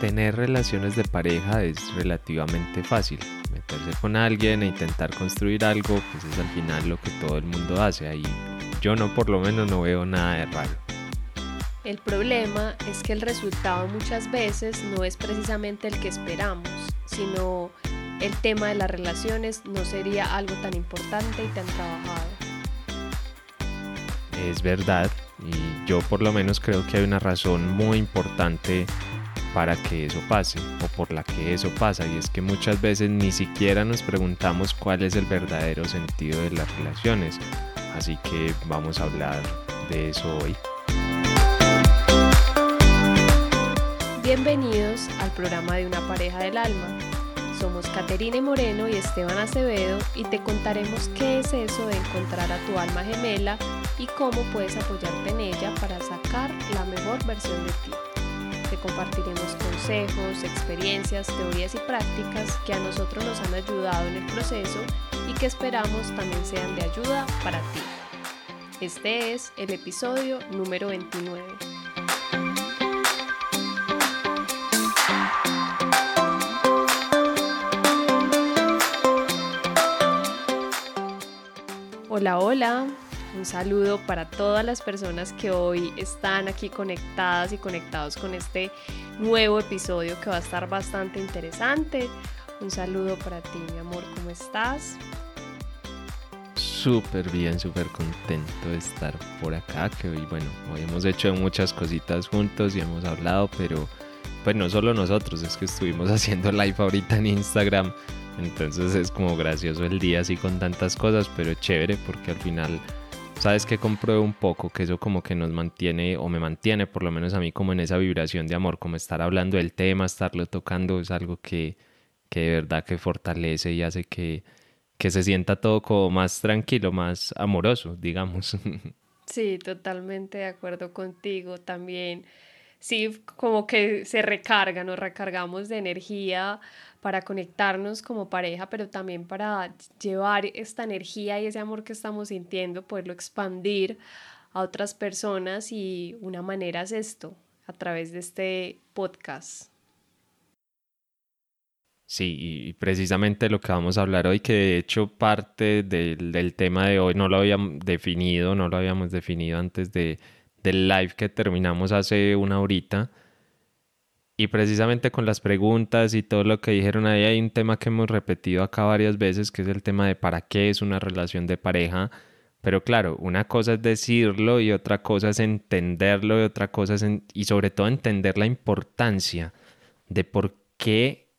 tener relaciones de pareja es relativamente fácil. Meterse con alguien e intentar construir algo, pues es al final lo que todo el mundo hace. Ahí yo no, por lo menos, no veo nada de raro. El problema es que el resultado muchas veces no es precisamente el que esperamos, sino el tema de las relaciones no sería algo tan importante y tan trabajado. Es verdad, y yo por lo menos creo que hay una razón muy importante para que eso pase o por la que eso pasa y es que muchas veces ni siquiera nos preguntamos cuál es el verdadero sentido de las relaciones. Así que vamos a hablar de eso hoy. Bienvenidos al programa de una pareja del alma. Somos Caterine Moreno y Esteban Acevedo y te contaremos qué es eso de encontrar a tu alma gemela y cómo puedes apoyarte en ella para sacar la mejor versión de ti. Compartiremos consejos, experiencias, teorías y prácticas que a nosotros nos han ayudado en el proceso y que esperamos también sean de ayuda para ti. Este es el episodio número 29. Hola, hola. Un saludo para todas las personas que hoy están aquí conectadas y conectados con este nuevo episodio que va a estar bastante interesante. Un saludo para ti, mi amor, ¿cómo estás? Súper bien, súper contento de estar por acá, que hoy, bueno, hoy hemos hecho muchas cositas juntos y hemos hablado, pero pues no solo nosotros, es que estuvimos haciendo live ahorita en Instagram entonces es como gracioso el día así con tantas cosas, pero chévere porque al final, sabes que compruebo un poco que eso como que nos mantiene o me mantiene por lo menos a mí como en esa vibración de amor, como estar hablando del tema, estarlo tocando es algo que, que de verdad que fortalece y hace que, que se sienta todo como más tranquilo, más amoroso, digamos. Sí, totalmente de acuerdo contigo también. Sí, como que se recarga, nos recargamos de energía para conectarnos como pareja, pero también para llevar esta energía y ese amor que estamos sintiendo, poderlo expandir a otras personas y una manera es esto, a través de este podcast. Sí, y precisamente lo que vamos a hablar hoy, que de hecho parte del, tema de hoy no lo habíamos definido, no lo habíamos definido antes de, del live que terminamos hace una horita, y precisamente con las preguntas y todo lo que dijeron ahí hay un tema que hemos repetido acá varias veces, que es el tema de para qué es una relación de pareja. Pero claro, una cosa es decirlo y otra cosa es entenderlo y otra cosa es y sobre todo entender la importancia de por qué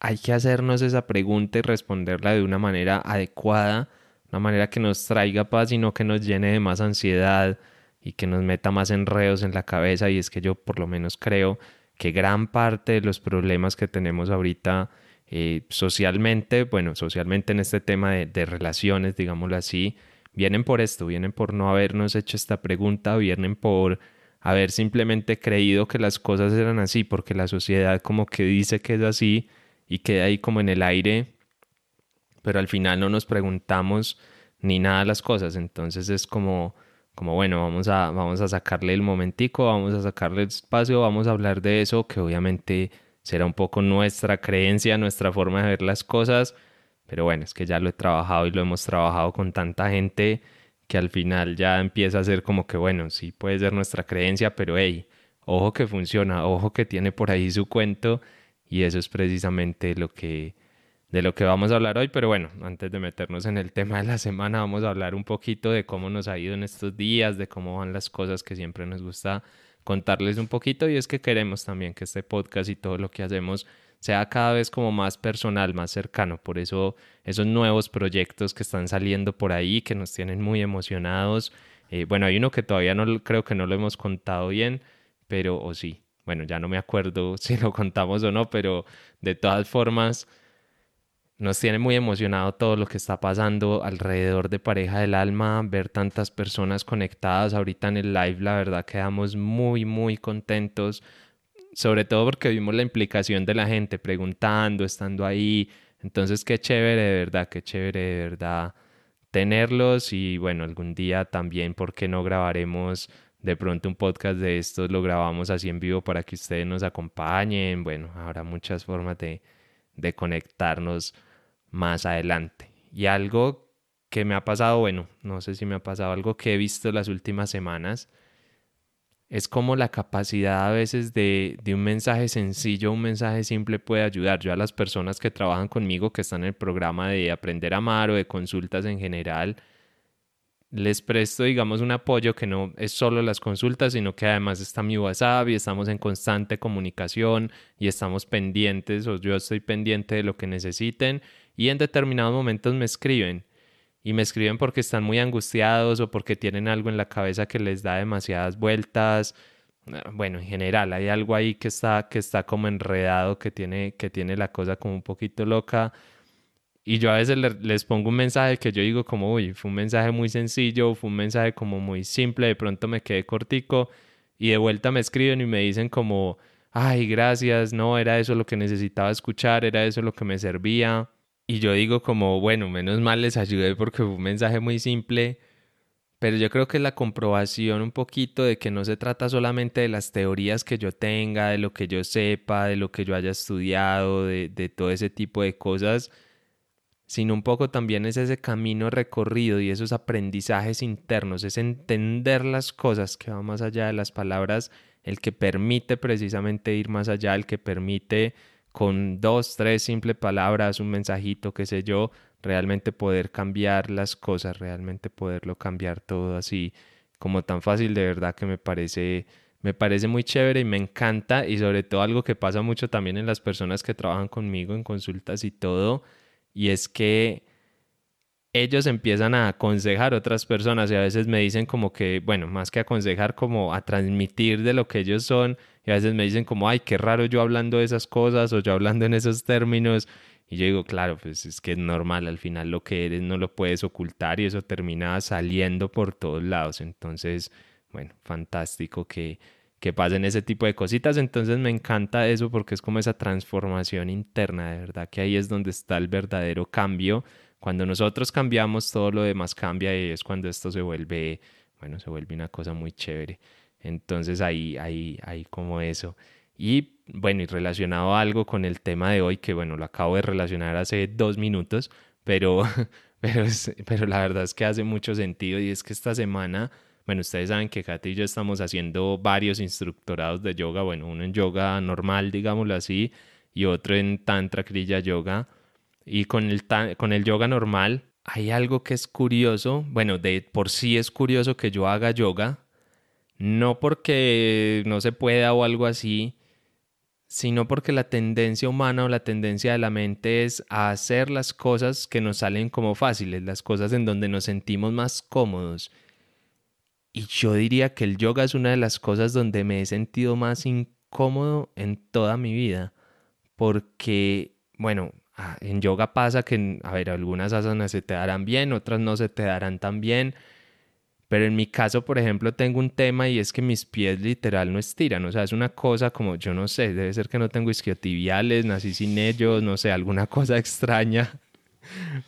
hay que hacernos esa pregunta y responderla de una manera adecuada, una manera que nos traiga paz y no que nos llene de más ansiedad y que nos meta más enredos en la cabeza. Y es que yo por lo menos creo que gran parte de los problemas que tenemos ahorita eh, socialmente, bueno, socialmente en este tema de, relaciones, digámoslo así, vienen por esto, vienen por no habernos hecho esta pregunta, vienen por haber simplemente creído que las cosas eran así, porque la sociedad como que dice que es así y queda ahí como en el aire, pero al final no nos preguntamos ni nada las cosas, entonces es como como bueno, vamos a, vamos a sacarle el momentico, vamos a sacarle el espacio, vamos a hablar de eso, que obviamente será un poco nuestra creencia, nuestra forma de ver las cosas, pero bueno, es que ya lo he trabajado y lo hemos trabajado con tanta gente que al final ya empieza a ser como que bueno, sí puede ser nuestra creencia, pero hey, ojo que funciona, ojo que tiene por ahí su cuento y eso es precisamente lo que de lo que vamos a hablar hoy, pero bueno, antes de meternos en el tema de la semana, vamos a hablar un poquito de cómo nos ha ido en estos días, de cómo van las cosas que siempre nos gusta contarles un poquito y es que queremos también que este podcast y todo lo que hacemos sea cada vez como más personal, más cercano. Por eso esos nuevos proyectos que están saliendo por ahí, que nos tienen muy emocionados. Eh, bueno, hay uno que todavía no creo que no lo hemos contado bien, pero o sí. Bueno, ya no me acuerdo si lo contamos o no, pero de todas formas nos tiene muy emocionado todo lo que está pasando alrededor de Pareja del Alma, ver tantas personas conectadas. Ahorita en el live, la verdad quedamos muy, muy contentos, sobre todo porque vimos la implicación de la gente preguntando, estando ahí, entonces qué chévere, de verdad, qué chévere, de verdad tenerlos. Y bueno, algún día también, ¿por qué no grabaremos de pronto un podcast de estos lo grabamos así en vivo para que ustedes nos acompañen. Bueno, habrá muchas formas de, de conectarnos más adelante. Y algo que me ha pasado, bueno, no sé si me ha pasado, algo que he visto las últimas semanas, es como la capacidad a veces de, de, un mensaje sencillo, un mensaje simple puede ayudar. Yo a las personas que trabajan conmigo, que están en el programa de Aprender a Amar o de consultas en general, les presto, digamos, un apoyo que no es solo las consultas, sino que además está mi WhatsApp y estamos en constante comunicación y estamos pendientes o yo estoy pendiente de lo que necesiten y en determinados momentos me escriben y me escriben porque están muy angustiados o porque tienen algo en la cabeza que les da demasiadas vueltas. Bueno, en general hay algo ahí que está, que está como enredado, que tiene, que tiene la cosa como un poquito loca y yo a veces les pongo un mensaje que yo digo como, uy, fue un mensaje muy sencillo, fue un mensaje como muy simple, de pronto me quedé cortico y de vuelta me escriben y me dicen como, ay, gracias, no, era eso lo que necesitaba escuchar, era eso lo que me servía. Y yo digo como, bueno, menos mal les ayudé porque fue un mensaje muy simple, pero yo creo que es la comprobación un poquito de que no se trata solamente de las teorías que yo tenga, de lo que yo sepa, de lo que yo haya estudiado, de, de todo ese tipo de cosas, sino un poco también es ese camino recorrido y esos aprendizajes internos, es entender las cosas que van más allá de las palabras, el que permite precisamente ir más allá, el que permite con dos, tres simples palabras, un mensajito, qué sé yo, realmente poder cambiar las cosas, realmente poderlo cambiar todo así como tan fácil, de verdad que me parece me parece muy chévere y me encanta. Y sobre todo algo que pasa mucho también en las personas que trabajan conmigo en consultas y todo, y es que ellos empiezan a aconsejar a otras personas y a veces me dicen como que, bueno, más que aconsejar, como a transmitir de lo que ellos son y a veces me dicen como, ay, qué raro yo hablando de esas cosas o yo hablando en esos términos. Y yo digo, claro, pues es que es normal, al final lo que eres no lo puedes ocultar y eso termina saliendo por todos lados. Entonces, bueno, fantástico que, que pasen ese tipo de cositas. Entonces me encanta eso porque es como esa transformación interna, de verdad, que ahí es donde está el verdadero cambio. Cuando nosotros cambiamos, todo lo demás cambia y es cuando esto se vuelve, bueno, se vuelve una cosa muy chévere. Entonces ahí, ahí, ahí como eso. Y bueno, y relacionado algo con el tema de hoy, que bueno, lo acabo de relacionar hace dos minutos, pero, pero, pero la verdad es que hace mucho sentido y es que esta semana bueno, ustedes saben que Katy y yo estamos haciendo varios instructorados de yoga, bueno, uno en yoga normal, digámoslo así, y otro en Tantra Kriya Yoga. Y con el, con el yoga normal hay algo que es curioso, bueno, de por sí es curioso que yo haga yoga, no porque no se pueda o algo así, sino porque la tendencia humana o la tendencia de la mente es a hacer las cosas que nos salen como fáciles, las cosas en donde nos sentimos más cómodos. Y yo diría que el yoga es una de las cosas donde me he sentido más incómodo en toda mi vida. Porque, bueno, ah, en yoga pasa que, a ver, algunas asanas se te darán bien, otras no se te darán tan bien. Pero en mi caso, por ejemplo, tengo un tema y es que mis pies literal no estiran. O sea, es una cosa como, yo no sé, debe ser que no tengo isquiotibiales, nací sin ellos, no sé, alguna cosa extraña.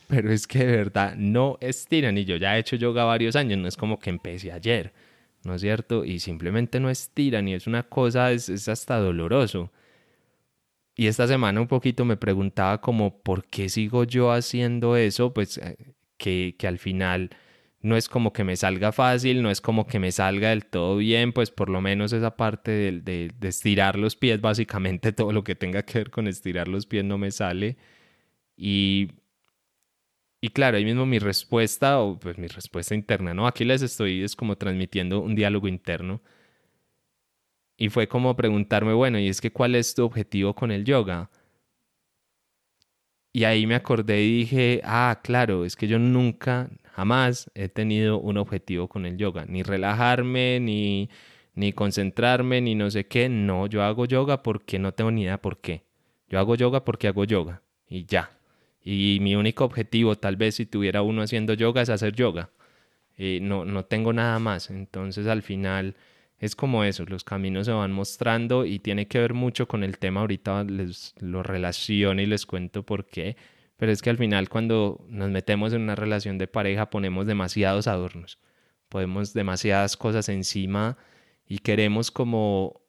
Pero es que de verdad no estiran y yo ya he hecho yoga varios años, no es como que empecé ayer, ¿no es cierto? Y simplemente no estiran y es una cosa, es, hasta doloroso. Y esta semana un poquito me preguntaba como, ¿por qué sigo yo haciendo eso? Pues eh, que, que al final no es como que me salga fácil, no es como que me salga del todo bien, pues por lo menos esa parte de, de, de, estirar los pies, básicamente todo lo que tenga que ver con estirar los pies no me sale. Y y claro, ahí mismo mi respuesta, o pues mi respuesta interna, ¿no? Aquí les estoy es como transmitiendo un diálogo interno. Y fue como preguntarme, bueno, ¿y es que cuál es tu objetivo con el yoga? Y ahí me acordé y dije, ah, claro, es que yo nunca, jamás he tenido un objetivo con el yoga, ni relajarme, ni, ni concentrarme, ni no sé qué. No, yo hago yoga porque no tengo ni idea por qué. Yo hago yoga porque hago yoga y ya. Y mi único objetivo, tal vez si tuviera uno haciendo yoga, es hacer yoga. Eh, no, no tengo nada más. Entonces al final es como eso, los caminos se van mostrando y tiene que ver mucho con el tema. Ahorita les lo relaciono y les cuento por qué. Pero es que al final cuando nos metemos en una relación de pareja ponemos demasiados adornos. podemos demasiadas cosas encima y queremos como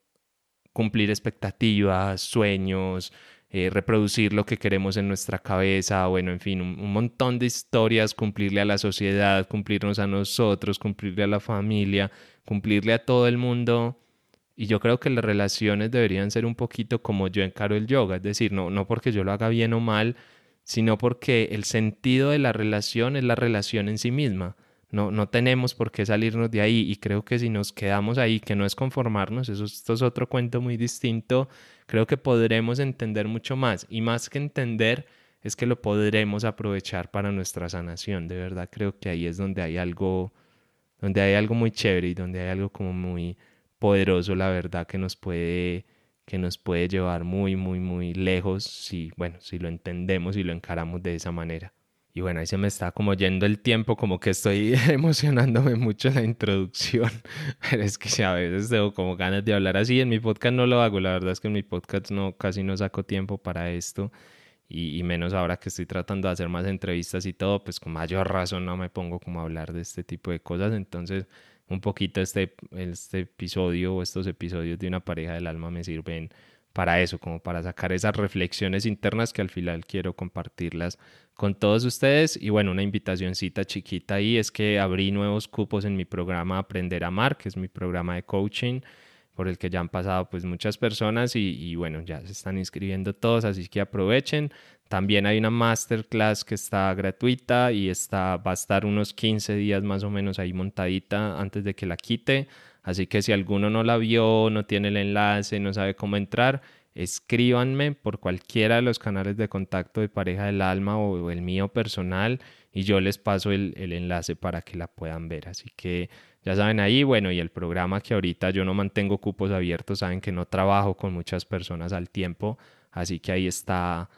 cumplir expectativas, sueños, eh, reproducir lo que queremos en nuestra cabeza, bueno, en fin, un, montón de historias, cumplirle a la sociedad, cumplirnos a nosotros, cumplirle a la familia, cumplirle a todo el mundo. Y yo creo que las relaciones deberían ser un poquito como yo encaro el yoga, es decir, no, no porque yo lo haga bien o mal, sino porque el sentido de la relación es la relación en sí misma. No, no tenemos por qué salirnos de ahí y creo que si nos quedamos ahí, que no es conformarnos, eso esto es otro cuento muy distinto, creo que podremos entender mucho más y más que entender es que lo podremos aprovechar para nuestra sanación. De verdad creo que ahí es donde hay algo, donde hay algo muy chévere y donde hay algo como muy poderoso, la verdad, que nos puede que nos puede llevar muy, muy, muy lejos si, bueno, si lo entendemos y lo encaramos de esa manera. Y bueno, ahí se me está como yendo el tiempo, como que estoy emocionándome mucho en la introducción. Pero es que a veces tengo como ganas de hablar así. En mi podcast no lo hago, la verdad es que en mi podcast no, casi no saco tiempo para esto. Y, menos ahora que estoy tratando de hacer más entrevistas y todo, pues con mayor razón no me pongo como a hablar de este tipo de cosas. Entonces, un poquito este, este episodio o estos episodios de una pareja del alma me sirven para eso, como para sacar esas reflexiones internas que al final quiero compartirlas con todos ustedes. Y bueno, una invitacióncita chiquita ahí es que abrí nuevos cupos en mi programa Aprender a Amar, que es mi programa de coaching por el que ya han pasado pues muchas personas y, y, bueno, ya se están inscribiendo todos, así que aprovechen. También hay una masterclass que está gratuita y está, va a estar unos 15 días más o menos ahí montadita antes de que la quite. Así que si alguno no la vio, no tiene el enlace, no sabe cómo entrar, escríbanme por cualquiera de los canales de contacto de Pareja del Alma o el mío personal y yo les paso el, enlace para que la puedan ver. Así que ya saben ahí, bueno, y el programa que ahorita yo no mantengo cupos abiertos, saben que no trabajo con muchas personas al tiempo, así que ahí está,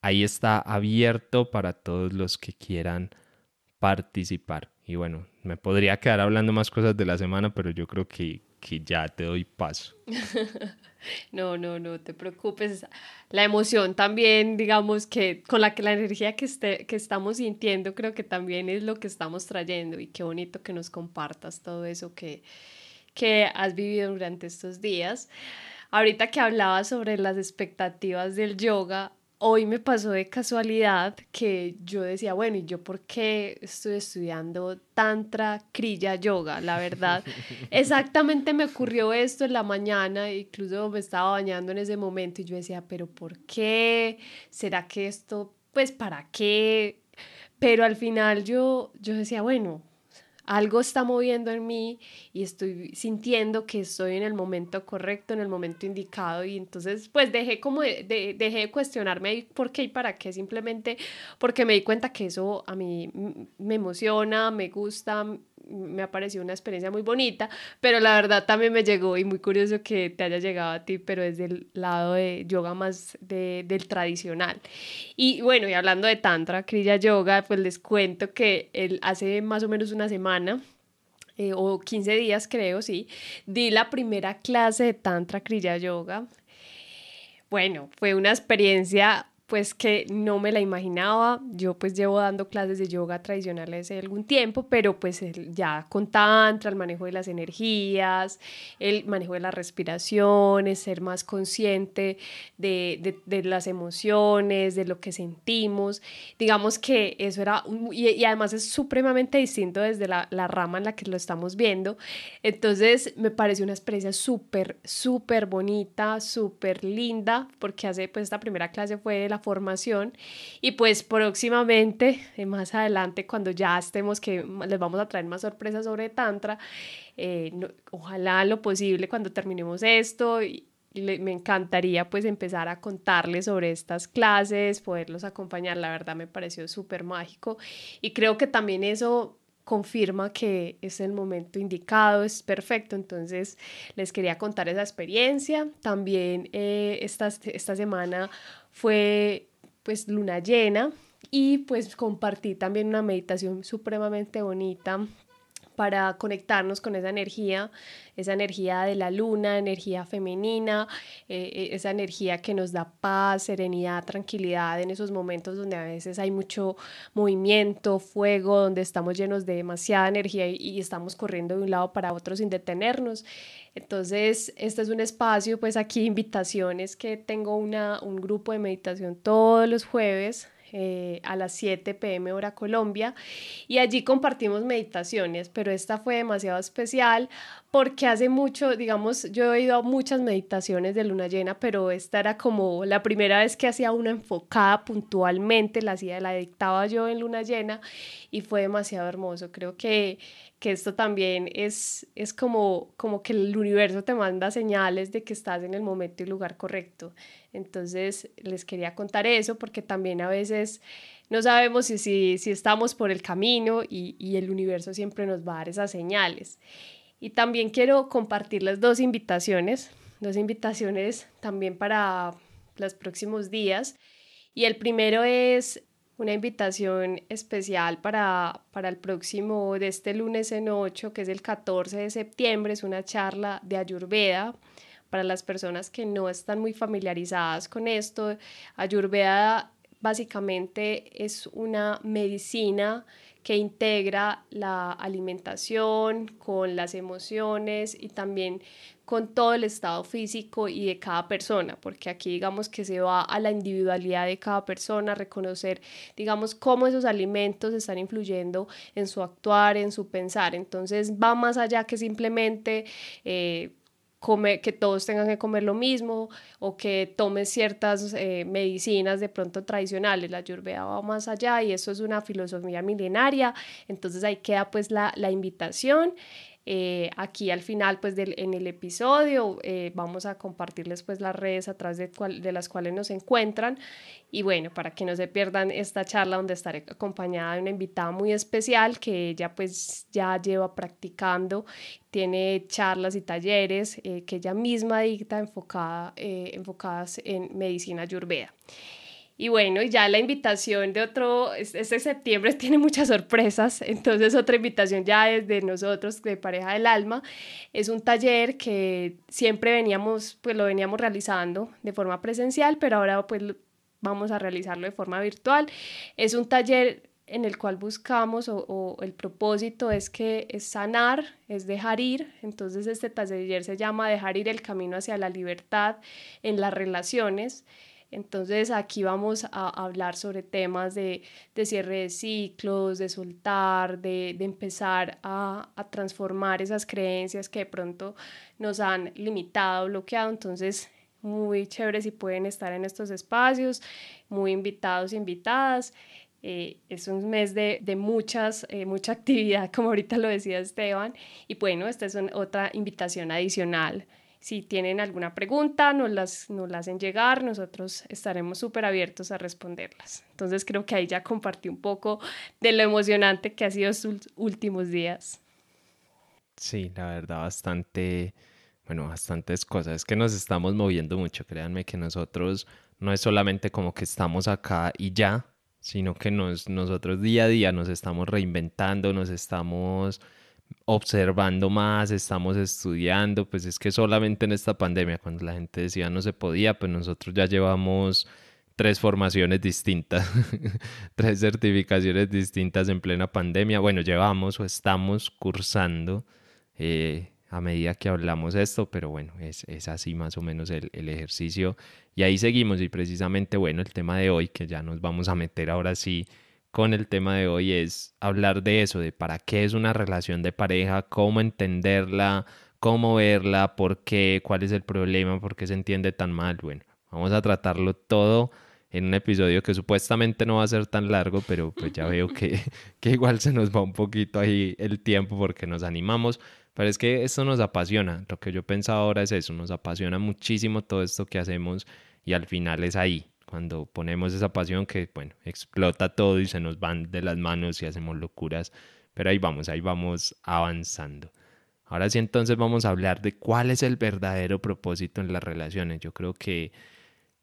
ahí está abierto para todos los que quieran participar. Y bueno, me podría quedar hablando más cosas de la semana, pero yo creo que, que ya te doy paso. no, no, no te preocupes. La emoción también, digamos que con la que la energía que, esté, que estamos sintiendo, creo que también es lo que estamos trayendo. Y qué bonito que nos compartas todo eso que, que has vivido durante estos días. Ahorita que hablaba sobre las expectativas del yoga, hoy me pasó de casualidad que yo decía, bueno, ¿y yo por qué estoy estudiando Tantra Kriya Yoga? La verdad, exactamente me ocurrió esto en la mañana, incluso me estaba bañando en ese momento y yo decía, pero ¿por qué? ¿Será que esto, pues, para qué? Pero al final yo, yo decía, bueno, algo está moviendo en mí y estoy sintiendo que estoy en el momento correcto, en el momento indicado y entonces pues dejé como de, dejé de cuestionarme por qué y para qué, simplemente porque me di cuenta que eso a mí me emociona, me gusta, me ha parecido una experiencia muy bonita, pero la verdad también me llegó y muy curioso que te haya llegado a ti, pero desde el lado de yoga más de, del tradicional. Y bueno, y hablando de Tantra, Kriya Yoga, pues les cuento que él hace más o menos una semana, eh, o 15 días creo, sí, di la primera clase de Tantra Kriya Yoga. Bueno, fue una experiencia pues que no me la imaginaba. Yo pues llevo dando clases de yoga tradicionales hace algún tiempo, pero pues ya con tantra, el manejo de las energías, el manejo de las respiraciones, ser más consciente de, de, las emociones, de lo que sentimos. Digamos que eso era, y, además es supremamente distinto desde la, la rama en la que lo estamos viendo. Entonces me pareció una experiencia súper, súper bonita, súper linda, porque hace pues esta primera clase fue de la formación y pues próximamente, eh, más adelante, cuando ya estemos, que les vamos a traer más sorpresas sobre Tantra, eh, ojalá lo posible cuando terminemos esto me encantaría pues empezar a contarles sobre estas clases, poderlos acompañar, la verdad me pareció súper mágico y creo que también eso confirma que es el momento indicado, es perfecto. Entonces les quería contar esa experiencia. También eh, esta, esta semana fue pues luna llena y pues compartí también una meditación supremamente bonita para conectarnos con esa energía, esa energía de la luna, energía femenina, eh, eh, esa energía que nos da paz, serenidad, tranquilidad en esos momentos donde a veces hay mucho movimiento, fuego, donde estamos llenos de demasiada energía y, estamos corriendo de un lado para otro sin detenernos. Entonces, este es un espacio, pues aquí invitaciones que tengo una, un grupo de meditación todos los jueves eh, a las 7 pm hora Colombia y allí compartimos meditaciones, pero esta fue demasiado especial porque hace mucho, digamos, yo he ido a muchas meditaciones de luna llena, pero esta era como la primera vez que hacía una enfocada puntualmente, la hacía, la dictaba yo en luna llena y fue demasiado hermoso. Creo que, que esto también es, es como, como que el universo te manda señales de que estás en el momento y lugar correcto. Entonces, les quería contar eso porque también a veces no sabemos si, si, estamos por el camino y, el universo siempre nos va a dar esas señales. Y también quiero compartirles dos invitaciones, dos invitaciones también para los próximos días. Y el primero es una invitación especial para, para el próximo, de este lunes en 8, que es el 14 de septiembre, es una charla de Ayurveda. Para las personas que no están muy familiarizadas con esto, Ayurveda básicamente es una medicina que integra la alimentación con las emociones y también con todo el estado físico y de cada persona, porque aquí digamos que se va a la individualidad de cada persona, reconocer, digamos, cómo esos alimentos están influyendo en su actuar, en su pensar. Entonces va más allá que simplemente eh, que todos tengan que comer lo mismo o que tomen ciertas eh, medicinas de pronto tradicionales. La Ayurveda va más allá y eso es una filosofía milenaria. Entonces ahí queda pues la, la invitación. Eh, aquí al final, pues en el episodio, eh, vamos a compartirles pues las redes a través de, de, las cuales nos encuentran. Y bueno, para que no se pierdan esta charla donde estaré acompañada de una invitada muy especial que ella pues ya lleva practicando, tiene charlas y talleres eh, que ella misma dicta enfocada, enfocadas en medicina ayurveda. Y bueno, ya la invitación de otro, este septiembre tiene muchas sorpresas, entonces otra invitación ya desde nosotros, de Pareja del Alma, es un taller que siempre veníamos, pues lo veníamos realizando de forma presencial, pero ahora pues vamos a realizarlo de forma virtual. Es un taller en el cual buscamos o, el propósito es que es sanar, es dejar ir. Entonces este taller se llama Dejar ir el camino hacia la libertad en las relaciones. Entonces aquí vamos a hablar sobre temas de, cierre de ciclos, de soltar, de, empezar a, transformar esas creencias que de pronto nos han limitado, bloqueado. Entonces, muy chévere si pueden estar en estos espacios, muy invitados, invitadas. Eh, es un mes de, muchas, eh, mucha actividad, como ahorita lo decía Esteban. Y bueno, esta es otra invitación adicional si tienen alguna pregunta, nos las, nos la hacen llegar, nosotros estaremos súper abiertos a responderlas. Entonces creo que ahí ya compartí un poco de lo emocionante que ha sido sus últimos días. Sí, la verdad, bastante, bueno, bastantes cosas. Es que nos estamos moviendo mucho, créanme que nosotros no es solamente como que estamos acá y ya, sino que nos, nosotros día a día nos estamos reinventando, nos estamos observando más, estamos estudiando, pues es que solamente en esta pandemia, cuando la gente decía no se podía, pues nosotros ya llevamos tres formaciones distintas, tres certificaciones distintas en plena pandemia. Bueno, llevamos o estamos cursando eh, a medida que hablamos esto, pero bueno, es, es así más o menos el, el, ejercicio. Y ahí seguimos y precisamente, bueno, el tema de hoy, que ya nos vamos a meter ahora sí con el tema de hoy es hablar de eso, de para qué es una relación de pareja, cómo entenderla, cómo verla, por qué, cuál es el problema, por qué se entiende tan mal. Bueno, vamos a tratarlo todo en un episodio que supuestamente no va a ser tan largo, pero pues ya veo que, que igual se nos va un poquito ahí el tiempo porque nos animamos. Pero es que esto nos apasiona. Lo que yo pensaba ahora es eso, nos apasiona muchísimo todo esto que hacemos y al final es ahí, cuando ponemos esa pasión que, bueno, explota todo y se nos van de las manos y hacemos locuras, pero ahí vamos, ahí vamos avanzando. Ahora sí, entonces vamos a hablar de cuál es el verdadero propósito en las relaciones. Yo creo que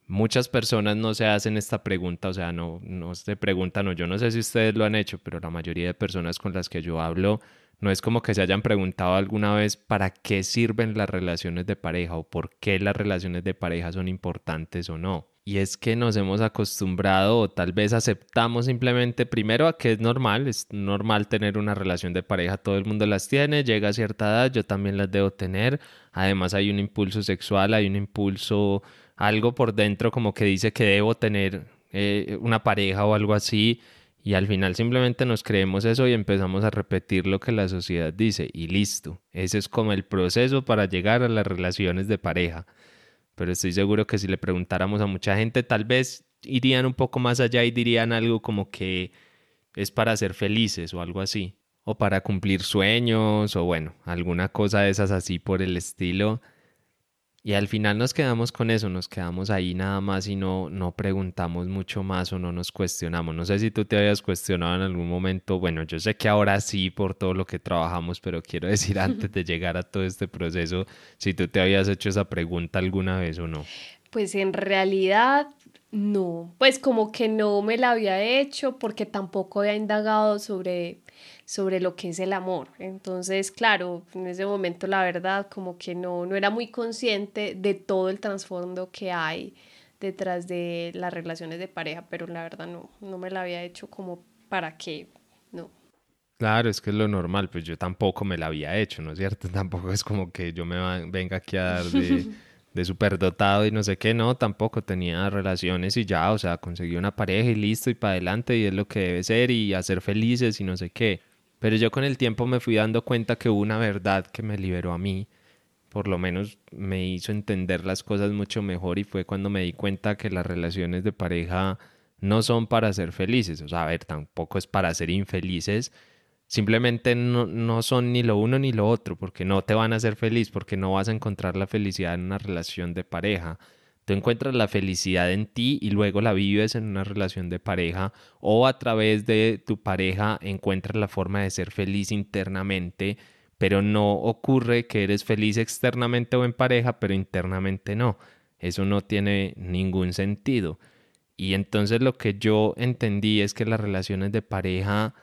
muchas personas no se hacen esta pregunta, o sea, no, no se preguntan, o yo no sé si ustedes lo han hecho, pero la mayoría de personas con las que yo hablo no es como que se hayan preguntado alguna vez para qué sirven las relaciones de pareja o por qué las relaciones de pareja son importantes o no. Y es que nos hemos acostumbrado o tal vez aceptamos simplemente primero a que es normal, es normal tener una relación de pareja, todo el mundo las tiene, llega a cierta edad, yo también las debo tener, además hay un impulso sexual, hay un impulso, algo por dentro como que dice que debo tener eh, una pareja o algo así, y al final simplemente nos creemos eso y empezamos a repetir lo que la sociedad dice y listo, ese es como el proceso para llegar a las relaciones de pareja pero estoy seguro que si le preguntáramos a mucha gente, tal vez irían un poco más allá y dirían algo como que es para ser felices o algo así, o para cumplir sueños, o bueno, alguna cosa de esas así por el estilo. Y al final nos quedamos con eso, nos quedamos ahí nada más y no, no preguntamos mucho más o no nos cuestionamos. No sé si tú te habías cuestionado en algún momento, bueno, yo sé que ahora sí por todo lo que trabajamos, pero quiero decir antes de llegar a todo este proceso, si tú te habías hecho esa pregunta alguna vez o no. Pues en realidad no, pues como que no me la había hecho porque tampoco había indagado sobre sobre lo que es el amor. Entonces, claro, en ese momento la verdad como que no, no era muy consciente de todo el trasfondo que hay detrás de las relaciones de pareja, pero la verdad no, no me la había hecho como para qué, no. Claro, es que es lo normal, pues yo tampoco me la había hecho, ¿no es cierto? Tampoco es como que yo me venga aquí a dar de, de superdotado y no sé qué, no, tampoco tenía relaciones y ya, o sea, conseguí una pareja y listo y para adelante y es lo que debe ser y hacer felices y no sé qué. Pero yo con el tiempo me fui dando cuenta que hubo una verdad que me liberó a mí, por lo menos me hizo entender las cosas mucho mejor y fue cuando me di cuenta que las relaciones de pareja no son para ser felices, o sea, a ver, tampoco es para ser infelices, simplemente no, no son ni lo uno ni lo otro, porque no te van a hacer feliz, porque no vas a encontrar la felicidad en una relación de pareja. Tú encuentras la felicidad en ti y luego la vives en una relación de pareja o a través de tu pareja encuentras la forma de ser feliz internamente, pero no ocurre que eres feliz externamente o en pareja, pero internamente no. Eso no tiene ningún sentido. Y entonces lo que yo entendí es que las relaciones de pareja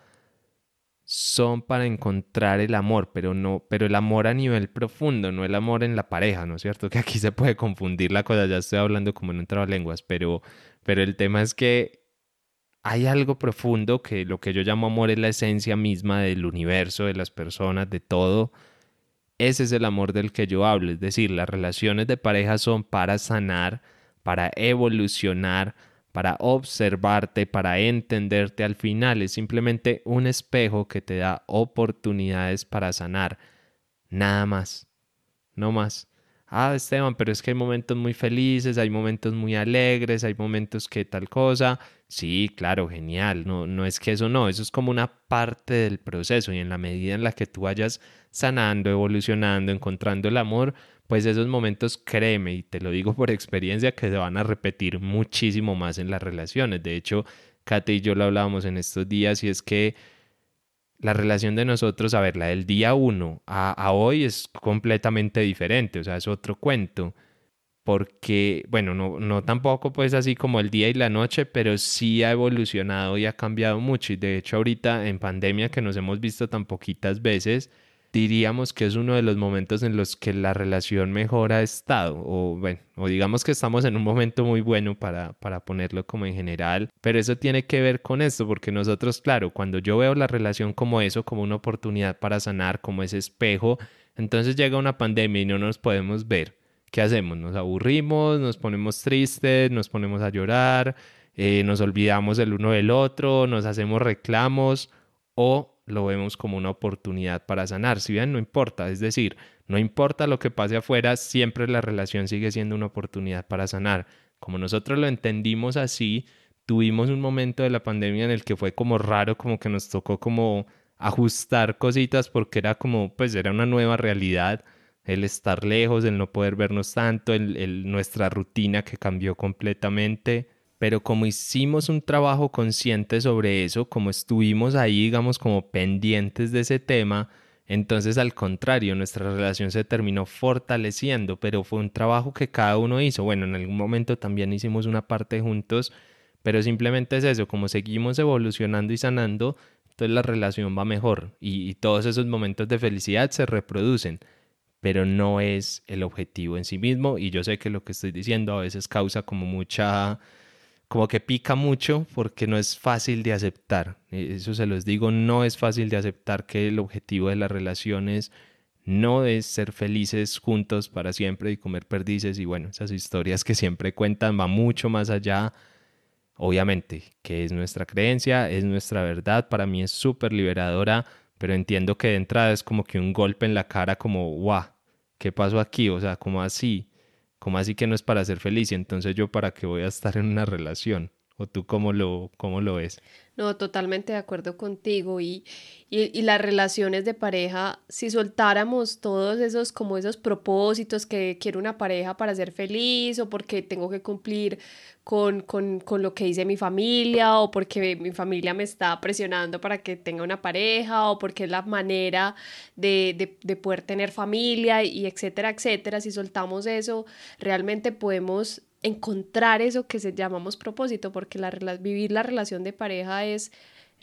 son para encontrar el amor, pero no, pero el amor a nivel profundo, no el amor en la pareja, ¿no es cierto? Que aquí se puede confundir la cosa, ya estoy hablando como en un lenguas, pero, pero el tema es que hay algo profundo que lo que yo llamo amor es la esencia misma del universo, de las personas, de todo. Ese es el amor del que yo hablo, es decir, las relaciones de pareja son para sanar, para evolucionar, para observarte, para entenderte al final. Es simplemente un espejo que te da oportunidades para sanar. Nada más. No más. Ah, Esteban, pero es que hay momentos muy felices, hay momentos muy alegres, hay momentos que tal cosa. Sí, claro, genial. No, no es que eso no, eso es como una parte del proceso y en la medida en la que tú vayas sanando, evolucionando, encontrando el amor, pues esos momentos, créeme, y te lo digo por experiencia, que se van a repetir muchísimo más en las relaciones. De hecho, Kate y yo lo hablábamos en estos días y es que la relación de nosotros, a ver, la del día uno a, hoy es completamente diferente, o sea, es otro cuento porque, bueno, no, no tampoco pues así como el día y la noche, pero sí ha evolucionado y ha cambiado mucho. Y de hecho ahorita en pandemia que nos hemos visto tan poquitas veces, diríamos que es uno de los momentos en los que la relación mejor ha estado, o bueno, o digamos que estamos en un momento muy bueno para, para ponerlo como en general, pero eso tiene que ver con esto, porque nosotros, claro, cuando yo veo la relación como eso, como una oportunidad para sanar, como ese espejo, entonces llega una pandemia y no nos podemos ver. ¿Qué hacemos? Nos aburrimos, nos ponemos tristes, nos ponemos a llorar, eh, nos olvidamos el uno del otro, nos hacemos reclamos o lo vemos como una oportunidad para sanar. Si bien no importa, es decir, no importa lo que pase afuera, siempre la relación sigue siendo una oportunidad para sanar. Como nosotros lo entendimos así, tuvimos un momento de la pandemia en el que fue como raro, como que nos tocó como ajustar cositas porque era como, pues era una nueva realidad, el estar lejos, el no poder vernos tanto, el nuestra rutina que cambió completamente pero como hicimos un trabajo consciente sobre eso, como estuvimos ahí, digamos, como pendientes de ese tema, entonces al contrario, nuestra relación se terminó fortaleciendo, pero fue un trabajo que cada uno hizo. Bueno, en algún momento también hicimos una parte juntos, pero simplemente es eso, como seguimos evolucionando y sanando, entonces la relación va mejor y, todos esos momentos de felicidad se reproducen, pero no es el objetivo en sí mismo y yo sé que lo que estoy diciendo a veces causa como mucha, como que pica mucho porque no es fácil de aceptar. E, eso se los digo, no es fácil de aceptar que el objetivo de las relaciones no es ser felices juntos para siempre y comer perdices y bueno, esas historias que siempre cuentan va mucho más allá obviamente, que es nuestra creencia, es nuestra verdad, para mí es súper liberadora, pero entiendo que de entrada es como que un golpe en la cara como, guau, ¿qué pasó aquí? O sea, como así? Como así que no es para ser feliz? Y entonces yo para qué voy a estar en una relación? ¿O tú cómo lo, cómo lo ves? No, totalmente de acuerdo contigo. Y, y, y, las relaciones de pareja, si soltáramos todos esos, como esos propósitos que quiero una pareja para ser feliz o porque tengo que cumplir con, con, con lo que dice mi familia o porque mi familia me está presionando para que tenga una pareja o porque es la manera de, de, de poder tener familia y etcétera, etcétera. Si soltamos eso, realmente podemos encontrar eso que se llamamos propósito, porque la, vivir la relación de pareja es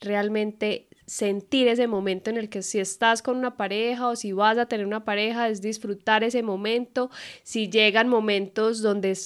realmente sentir ese momento en el que si estás con una pareja o si vas a tener una pareja es disfrutar ese momento, si llegan momentos donde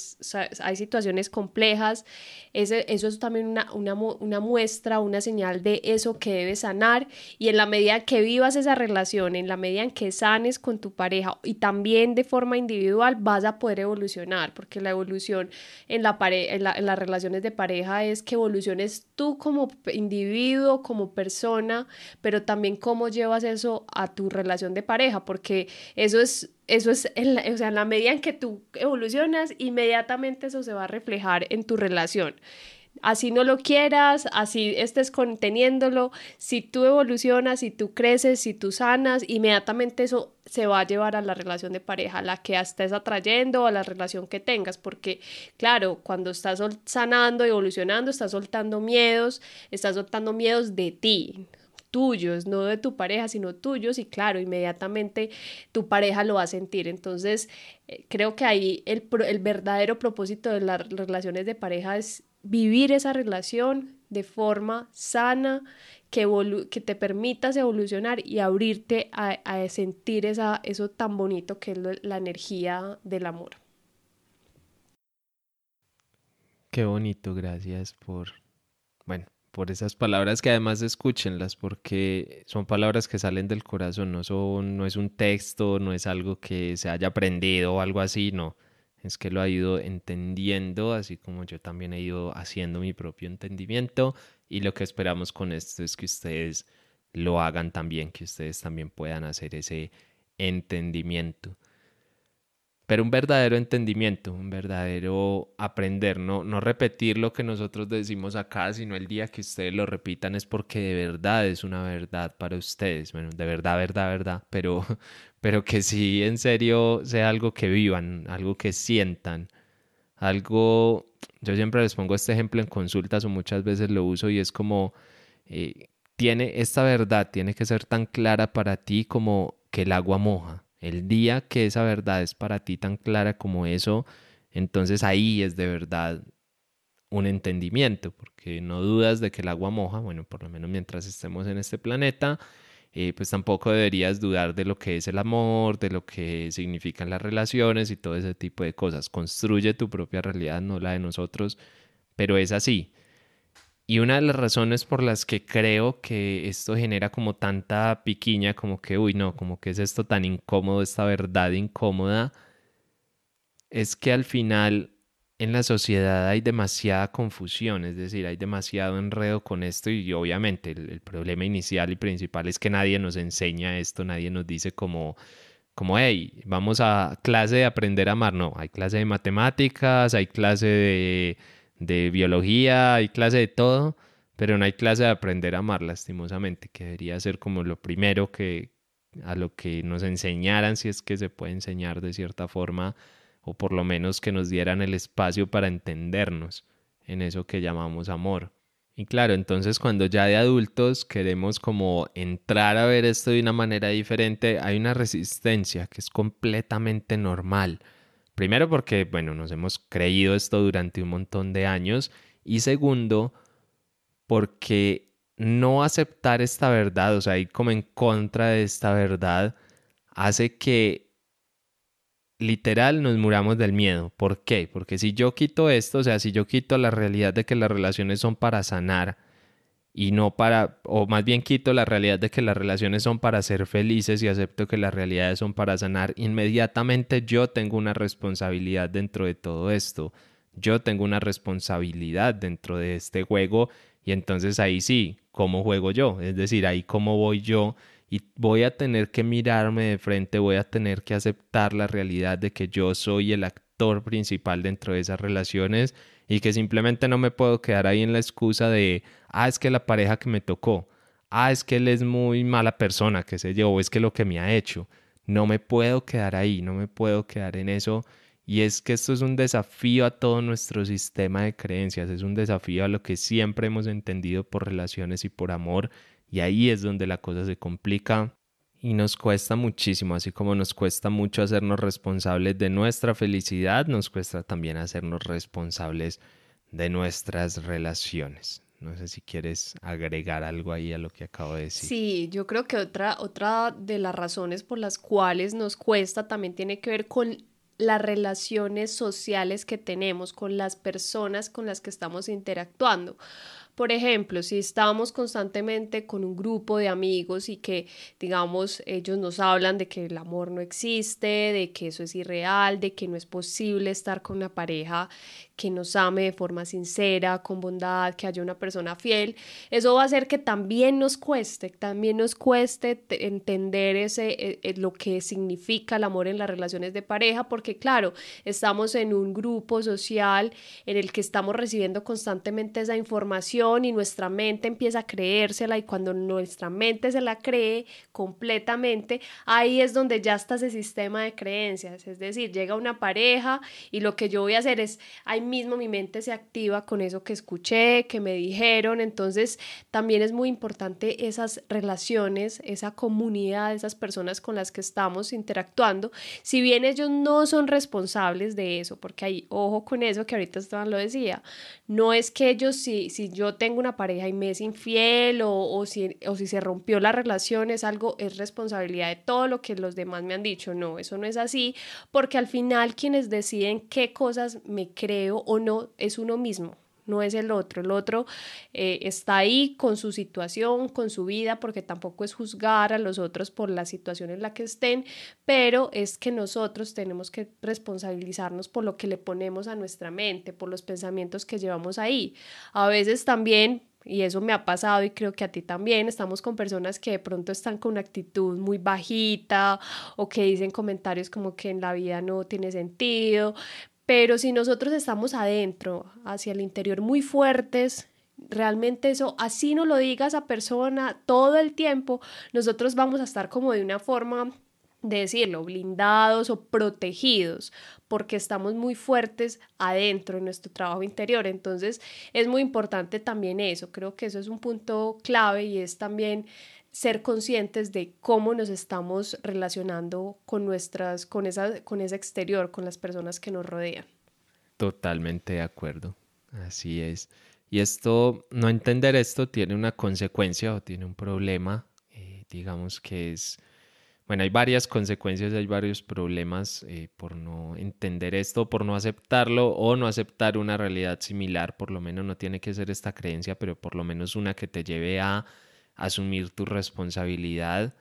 hay situaciones complejas, ese, eso es también una, una, una, muestra, una señal de eso que debes sanar. Y en la medida que vivas esa relación, en la medida en que sanes con tu pareja y también de forma individual vas a poder evolucionar, porque la evolución en, la en, en las relaciones de pareja es que evoluciones tú como individuo, como persona, pero también cómo llevas eso a tu relación de pareja, porque eso es, eso es, en la, o sea, en la medida en que tú evolucionas, inmediatamente eso se va a reflejar en tu relación. Así no lo quieras, así estés conteniéndolo, si tú evolucionas, si tú creces, si tú sanas, inmediatamente eso se va a llevar a la relación de pareja, la que estés atrayendo, a la relación que tengas, porque claro, cuando estás sanando, evolucionando, estás soltando miedos, estás soltando miedos de ti, tuyos, no de tu pareja, sino tuyos y claro, inmediatamente tu pareja lo va a sentir. Entonces, eh, creo que ahí el, el verdadero propósito de las relaciones de pareja es vivir esa relación de forma sana, que, que te permitas evolucionar y abrirte a, a sentir esa, eso tan bonito que es la energía del amor. Qué bonito, gracias por, bueno, por esas palabras que además escúchenlas porque son palabras que salen del corazón, no son no es un texto, no es algo que se haya aprendido o algo así, no. Es que lo ha ido entendiendo, así como yo también he ido haciendo mi propio entendimiento y lo que esperamos con esto es que ustedes lo hagan también, que ustedes también puedan hacer ese entendimiento pero un verdadero entendimiento, un verdadero aprender, no, no repetir lo que nosotros decimos acá, sino el día que ustedes lo repitan es porque de verdad es una verdad para ustedes, bueno, de verdad, verdad, verdad, pero, pero que sí en serio sea algo que vivan, algo que sientan, algo, yo siempre les pongo este ejemplo en consultas o muchas veces lo uso y es como, eh, tiene esta verdad, tiene que ser tan clara para ti como que el agua moja el día que esa verdad es para ti tan clara como eso, entonces ahí es de verdad un entendimiento, porque no dudas de que el agua moja, bueno, por lo menos mientras estemos en este planeta, eh, pues tampoco deberías dudar de lo que es el amor, de lo que significan las relaciones y todo ese tipo de cosas. Construye tu propia realidad, no la de nosotros, pero es así. Y una de las razones por las que creo que esto genera como tanta piquiña, como que, uy, no, como que es esto tan incómodo, esta verdad incómoda, es que al final en la sociedad hay demasiada confusión, es decir, hay demasiado enredo con esto y obviamente el, problema inicial y principal es que nadie nos enseña esto, nadie nos dice como como, hey, vamos a clase de aprender a amar. No, hay clase de matemáticas, hay clase de de biología, hay clase de todo, pero no hay clase de aprender a amar lastimosamente, que debería ser como lo primero que a lo que nos enseñaran, si es que se puede enseñar de cierta forma, o por lo menos que nos dieran el espacio para entendernos en eso que llamamos amor. Y claro, entonces cuando ya de adultos queremos como entrar a ver esto de una manera diferente, hay una resistencia que es completamente normal Primero porque, bueno, nos hemos creído esto durante un montón de años y segundo porque no aceptar esta verdad, o sea, ir como en contra de esta verdad, hace que literal nos muramos del miedo. ¿Por qué? Porque si yo quito esto, o sea, si yo quito la realidad de que las relaciones son para sanar y no para, o más bien quito la realidad de que las relaciones son para ser felices y acepto que las realidades son para sanar, inmediatamente yo tengo una responsabilidad dentro de todo esto. Yo tengo una responsabilidad dentro de este juego y entonces ahí sí, ¿cómo juego yo? Es decir, ahí cómo voy yo y voy a tener que mirarme de frente, voy a tener que aceptar la realidad de que yo soy el actor principal dentro de esas relaciones y que simplemente no me puedo quedar ahí en la excusa de, ah, es que la pareja que me tocó, ah, es que él es muy mala persona, que yo, o es que lo que me ha hecho. No me puedo quedar ahí, no me puedo quedar en eso. Y es que esto es un desafío a todo nuestro sistema de creencias, es un desafío a lo que siempre hemos entendido por relaciones y por amor y ahí es donde la cosa se complica y nos cuesta muchísimo, así como nos cuesta mucho hacernos responsables de nuestra felicidad, nos cuesta también hacernos responsables de nuestras relaciones. No sé si quieres agregar algo ahí a lo que acabo de decir. Sí, yo creo que otra, otra de las razones por las cuales nos cuesta también tiene que ver con las relaciones sociales que tenemos, con las personas con las que estamos interactuando. Por ejemplo, si estamos constantemente con un grupo de amigos y que, digamos, ellos nos hablan de que el amor no existe, de que eso es irreal, de que no es posible estar con una pareja que nos ame de forma sincera, con bondad, que haya una persona fiel, eso va a hacer que también nos cueste, también nos cueste entender ese, e, e, lo que significa el amor en las relaciones de pareja, porque claro, estamos en un grupo social en el que estamos recibiendo constantemente esa información y nuestra mente empieza a creérsela y cuando nuestra mente se la cree completamente, ahí es donde ya está ese sistema de creencias, es decir, llega una pareja y lo que yo voy a hacer es, mismo mi mente se activa con eso que escuché, que me dijeron, entonces también es muy importante esas relaciones, esa comunidad, esas personas con las que estamos interactuando, si bien ellos no son responsables de eso, porque hay ojo con eso que ahorita Esteban lo decía, no es que ellos, si, si yo tengo una pareja y me es infiel o, o, si, o si se rompió la relación, es algo, es responsabilidad de todo lo que los demás me han dicho, no, eso no es así, porque al final quienes deciden qué cosas me creo, o no es uno mismo, no es el otro. El otro eh, está ahí con su situación, con su vida, porque tampoco es juzgar a los otros por la situación en la que estén, pero es que nosotros tenemos que responsabilizarnos por lo que le ponemos a nuestra mente, por los pensamientos que llevamos ahí. A veces también y eso me ha pasado y creo que a ti también, estamos con personas que de pronto están con una actitud muy bajita o que dicen comentarios como que en la vida no tiene sentido, pero si nosotros estamos adentro, hacia el interior muy fuertes, realmente eso, así no lo diga esa persona todo el tiempo, nosotros vamos a estar como de una forma de decirlo, blindados o protegidos, porque estamos muy fuertes adentro en nuestro trabajo interior. Entonces es muy importante también eso, creo que eso es un punto clave y es también ser conscientes de cómo nos estamos relacionando con nuestras, con esa, con ese exterior, con las personas que nos rodean. Totalmente de acuerdo. Así es. Y esto, no entender esto tiene una consecuencia o tiene un problema, eh, digamos que es, bueno, hay varias consecuencias, hay varios problemas eh, por no entender esto, por no aceptarlo o no aceptar una realidad similar, por lo menos no tiene que ser esta creencia, pero por lo menos una que te lleve a asumir tu responsabilidad.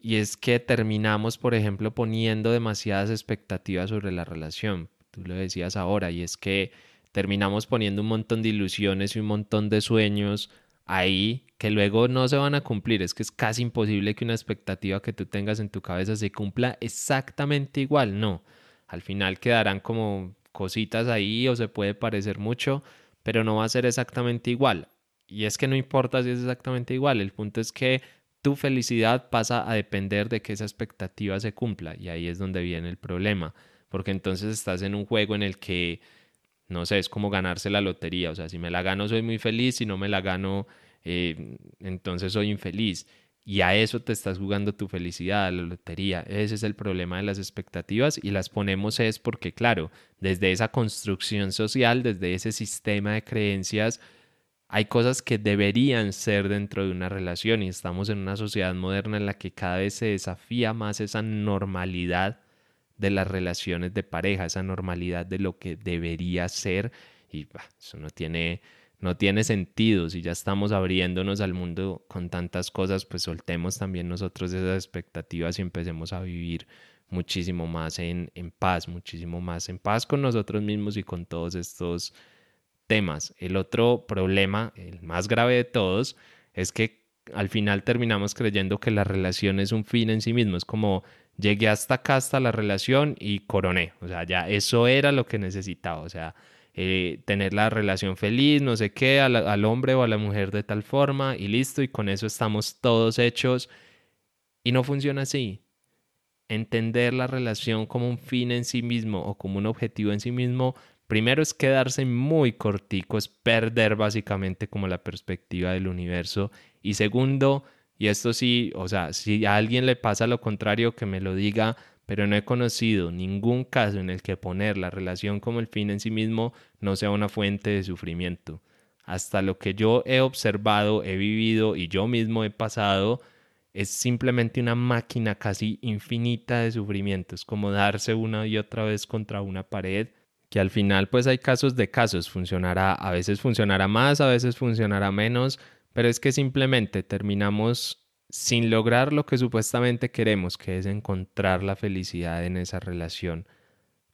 Y es que terminamos, por ejemplo, poniendo demasiadas expectativas sobre la relación. Tú lo decías ahora, y es que terminamos poniendo un montón de ilusiones y un montón de sueños ahí que luego no se van a cumplir. Es que es casi imposible que una expectativa que tú tengas en tu cabeza se cumpla exactamente igual. No, al final quedarán como cositas ahí o se puede parecer mucho, pero no va a ser exactamente igual. Y es que no importa si es exactamente igual, el punto es que tu felicidad pasa a depender de que esa expectativa se cumpla y ahí es donde viene el problema, porque entonces estás en un juego en el que, no sé, es como ganarse la lotería, o sea, si me la gano soy muy feliz, si no me la gano, eh, entonces soy infeliz. Y a eso te estás jugando tu felicidad, a la lotería. Ese es el problema de las expectativas y las ponemos es porque, claro, desde esa construcción social, desde ese sistema de creencias, hay cosas que deberían ser dentro de una relación y estamos en una sociedad moderna en la que cada vez se desafía más esa normalidad de las relaciones de pareja, esa normalidad de lo que debería ser y eso no tiene, no tiene sentido. Si ya estamos abriéndonos al mundo con tantas cosas, pues soltemos también nosotros esas expectativas y empecemos a vivir muchísimo más en, en paz, muchísimo más en paz con nosotros mismos y con todos estos El otro problema, el más grave de todos, es que al final terminamos creyendo que la relación es un fin en sí mismo. Es como llegué hasta acá, hasta la relación y coroné. O sea, ya eso era lo que necesitaba. O sea, eh, tener la relación feliz, no sé qué, al, hombre o a la mujer de tal forma y listo. Y con eso estamos todos hechos. Y no funciona así. Entender la relación como un fin en sí mismo o como un objetivo en sí mismo Primero es quedarse muy cortico, es perder básicamente como la perspectiva del universo. Y segundo, y esto sí, o sea, si a alguien le pasa lo contrario, que me lo diga, pero no he conocido ningún caso en el que poner la relación como el fin en sí mismo no sea una fuente de sufrimiento. Hasta lo que yo he observado, he vivido y yo mismo he pasado, es simplemente una máquina casi infinita de sufrimiento. Es como darse una y otra vez contra una pared que al final pues hay casos de casos, funcionará, a veces funcionará más, a veces funcionará menos, pero es que simplemente terminamos sin lograr lo que supuestamente queremos, que es encontrar la felicidad en esa relación.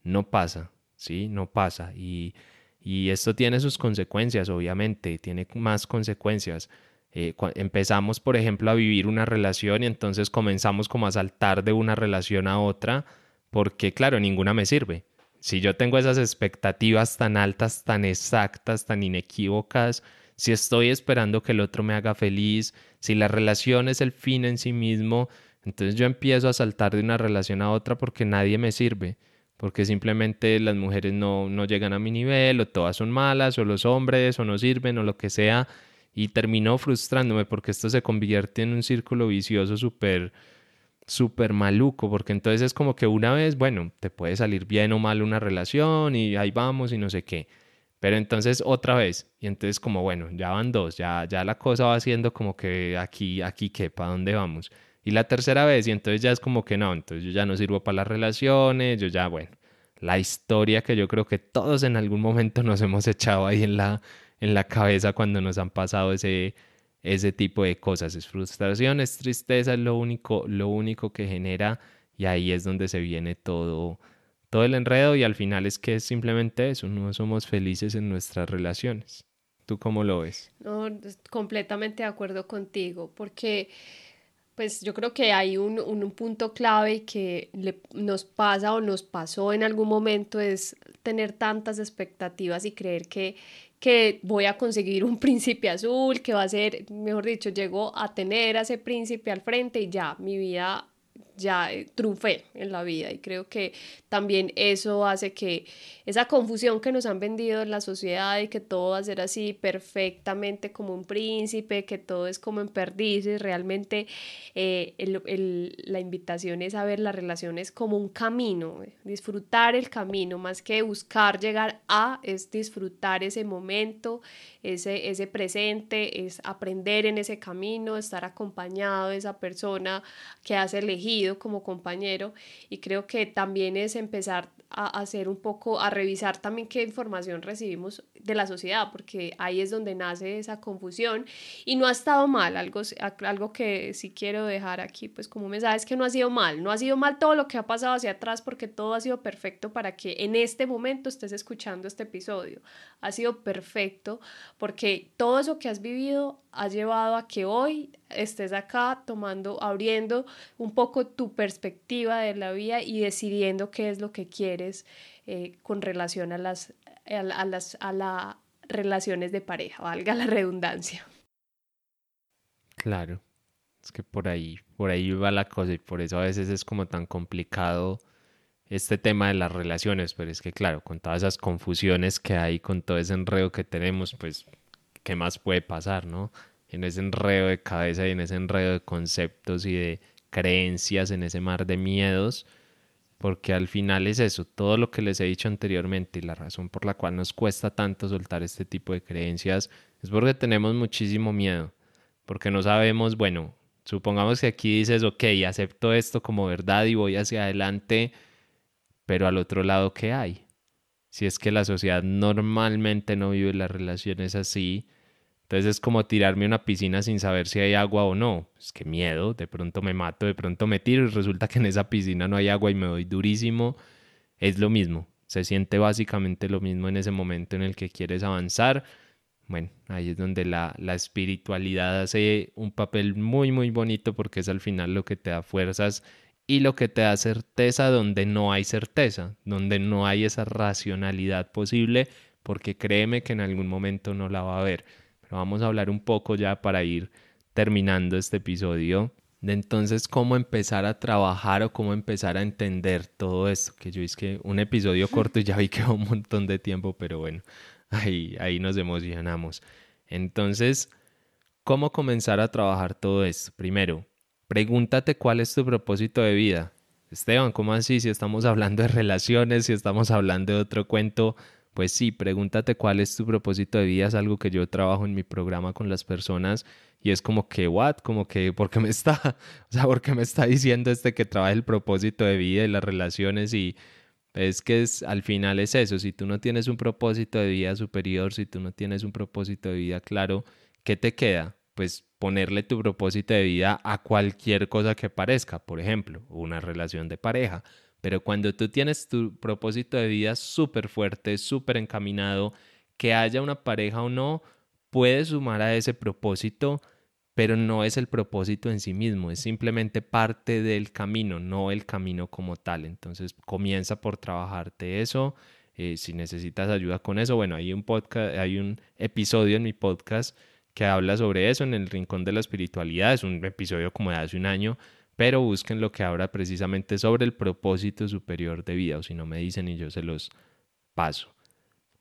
No pasa, ¿sí? No pasa. Y, y esto tiene sus consecuencias, obviamente, tiene más consecuencias. Eh, empezamos, por ejemplo, a vivir una relación y entonces comenzamos como a saltar de una relación a otra, porque claro, ninguna me sirve. Si yo tengo esas expectativas tan altas, tan exactas, tan inequívocas, si estoy esperando que el otro me haga feliz, si la relación es el fin en sí mismo, entonces yo empiezo a saltar de una relación a otra porque nadie me sirve, porque simplemente las mujeres no, no llegan a mi nivel, o todas son malas, o los hombres, o no sirven, o lo que sea, y termino frustrándome porque esto se convierte en un círculo vicioso súper súper maluco, porque entonces es como que una vez, bueno, te puede salir bien o mal una relación y ahí vamos y no sé qué. Pero entonces otra vez, y entonces como, bueno, ya van dos, ya, ya la cosa va siendo como que aquí, aquí, ¿qué? ¿Para dónde vamos? Y la tercera vez, y entonces ya es como que no, entonces yo ya no sirvo para las relaciones, yo ya, bueno, la historia que yo creo que todos en algún momento nos hemos echado ahí en la, en la cabeza cuando nos han pasado ese, ese tipo de cosas. Es frustración, es tristeza, es lo único, lo único que genera y ahí es donde se viene todo, todo el enredo y al final es que es simplemente eso, no somos felices en nuestras relaciones. ¿Tú cómo lo ves? No, completamente de acuerdo contigo, porque pues yo creo que hay un, un, punto clave que nos pasa o nos pasó en algún momento es tener tantas expectativas y creer que, que voy a conseguir un príncipe azul, que va a ser, mejor dicho, llego a tener a ese príncipe al frente y ya mi vida ya eh, triunfé en la vida. Y creo que también eso hace que esa confusión que nos han vendido en la sociedad y que todo va a ser así perfectamente como un príncipe, que todo es como en perdices, realmente eh, la invitación es a ver las relaciones como un camino, disfrutar el camino más que buscar llegar a, es disfrutar ese momento, ese, ese presente, es aprender en ese camino, estar acompañado de esa persona que has elegido como compañero y creo que también es empezar a hacer un poco, a revisar también qué información recibimos de la sociedad, porque ahí es donde nace esa confusión. Y no ha estado mal, algo, algo que sí quiero dejar aquí, pues como me sabes que no ha sido mal, no ha sido mal todo lo que ha pasado hacia atrás porque todo ha sido perfecto para que en este momento estés escuchando este episodio, ha sido perfecto porque todo eso que has vivido ha llevado a que hoy estés acá tomando, abriendo un poco tu perspectiva de la vida y decidiendo qué es lo que quieres eh, con relación a las, a, las a las relaciones de pareja, valga la redundancia. Claro, es que por ahí, por ahí va la cosa y por eso a veces es como tan complicado este tema de las relaciones, pero es que claro, con todas esas confusiones que hay, con todo ese enredo que tenemos, pues, ¿qué más puede pasar, no? En ese enredo de cabeza y en ese enredo de conceptos y de creencias, en ese mar de miedos, porque al final es eso, todo lo que les he dicho anteriormente y la razón por la cual nos cuesta tanto soltar este tipo de creencias es porque tenemos muchísimo miedo, porque no sabemos, bueno, supongamos que aquí dices, ok, acepto esto como verdad y voy hacia adelante, pero al otro lado, ¿qué hay? Si es que la sociedad normalmente no vive las relaciones así, entonces es como tirarme a una piscina sin saber si hay agua o no. Es que miedo, de pronto me mato, de pronto me tiro y resulta que en esa piscina no hay agua y me doy durísimo. Es lo mismo, se siente básicamente lo mismo en ese momento en el que quieres avanzar. Bueno, ahí es donde la, la espiritualidad hace un papel muy, muy bonito porque es al final lo que te da fuerzas y lo que te da certeza donde no hay certeza, donde no hay esa racionalidad posible, porque créeme que en algún momento no la va a haber vamos a hablar un poco ya para ir terminando este episodio de entonces cómo empezar a trabajar o cómo empezar a entender todo esto. Que yo es que un episodio corto y ya vi que va un montón de tiempo, pero bueno, ahí, ahí nos emocionamos. Entonces, ¿cómo comenzar a trabajar todo esto? Primero, pregúntate cuál es tu propósito de vida. Esteban, ¿cómo así? Si estamos hablando de relaciones, si estamos hablando de otro cuento, pues sí, pregúntate cuál es tu propósito de vida, es algo que yo trabajo en mi programa con las personas y es como que, what, como que, ¿por qué me está, o sea, por qué me está diciendo este que trabaja el propósito de vida y las relaciones y es que es, al final es eso, si tú no tienes un propósito de vida superior, si tú no tienes un propósito de vida claro, ¿qué te queda? Pues ponerle tu propósito de vida a cualquier cosa que parezca, por ejemplo, una relación de pareja pero cuando tú tienes tu propósito de vida súper fuerte, súper encaminado, que haya una pareja o no, puedes sumar a ese propósito, pero no es el propósito en sí mismo, es simplemente parte del camino, no el camino como tal. Entonces comienza por trabajarte eso. Eh, si necesitas ayuda con eso, bueno, hay un podcast, hay un episodio en mi podcast que habla sobre eso en el Rincón de la Espiritualidad. Es un episodio como de hace un año, pero busquen lo que habla precisamente sobre el propósito superior de vida, o si no me dicen y yo se los paso.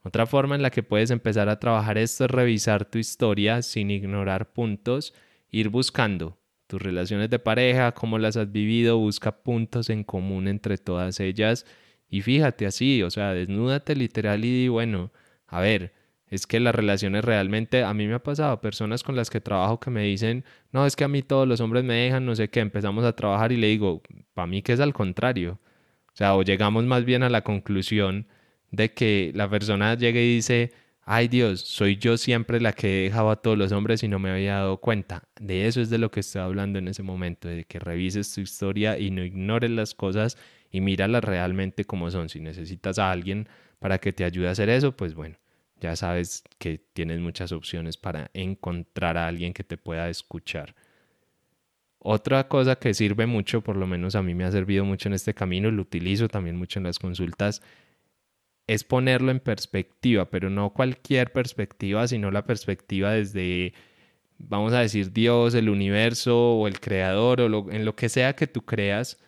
Otra forma en la que puedes empezar a trabajar esto es revisar tu historia sin ignorar puntos, ir buscando tus relaciones de pareja, cómo las has vivido, busca puntos en común entre todas ellas y fíjate así, o sea, desnúdate literal y di, bueno, a ver, es que las relaciones realmente, a mí me ha pasado, personas con las que trabajo que me dicen, no, es que a mí todos los hombres me dejan, no sé qué, empezamos a trabajar y le digo, para mí que es al contrario. O sea, o llegamos más bien a la conclusión de que la persona llegue y dice, ay Dios, soy yo siempre la que dejaba a todos los hombres y no me había dado cuenta. De eso es de lo que estoy hablando en ese momento, de que revises tu historia y no ignores las cosas y míralas realmente como son. Si necesitas a alguien para que te ayude a hacer eso, pues bueno ya sabes que tienes muchas opciones para encontrar a alguien que te pueda escuchar. Otra cosa que sirve mucho, por lo menos a mí me ha servido mucho en este camino, lo utilizo también mucho en las consultas, es ponerlo en perspectiva, pero no cualquier perspectiva, sino la perspectiva desde, vamos a decir, Dios, el universo o el creador o en lo que sea que tú creas,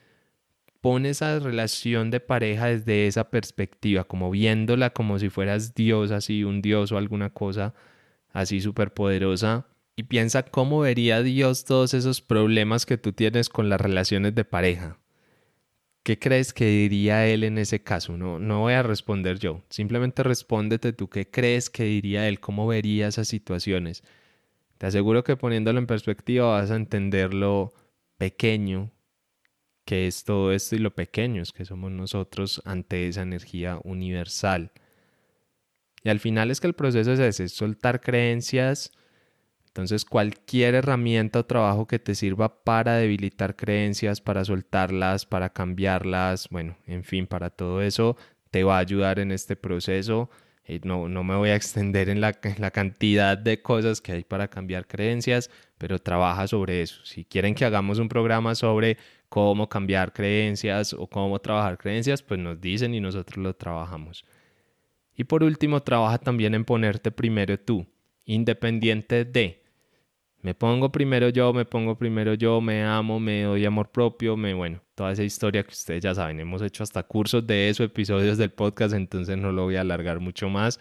pone esa relación de pareja desde esa perspectiva, como viéndola como si fueras Dios, así un Dios o alguna cosa así súper poderosa. Y piensa cómo vería Dios todos esos problemas que tú tienes con las relaciones de pareja. ¿Qué crees que diría Él en ese caso? No, no voy a responder yo. Simplemente respóndete tú qué crees que diría Él, cómo vería esas situaciones. Te aseguro que poniéndolo en perspectiva vas a entender lo pequeño que es todo esto y lo pequeños que somos nosotros ante esa energía universal. Y al final es que el proceso es ese, soltar creencias. Entonces cualquier herramienta o trabajo que te sirva para debilitar creencias, para soltarlas, para cambiarlas, bueno, en fin, para todo eso, te va a ayudar en este proceso. No, no me voy a extender en la, en la cantidad de cosas que hay para cambiar creencias, pero trabaja sobre eso. Si quieren que hagamos un programa sobre cómo cambiar creencias o cómo trabajar creencias, pues nos dicen y nosotros lo trabajamos. Y por último, trabaja también en ponerte primero tú, independiente de. Me pongo primero yo, me pongo primero yo, me amo, me doy amor propio, me, bueno, toda esa historia que ustedes ya saben, hemos hecho hasta cursos de eso, episodios del podcast, entonces no lo voy a alargar mucho más,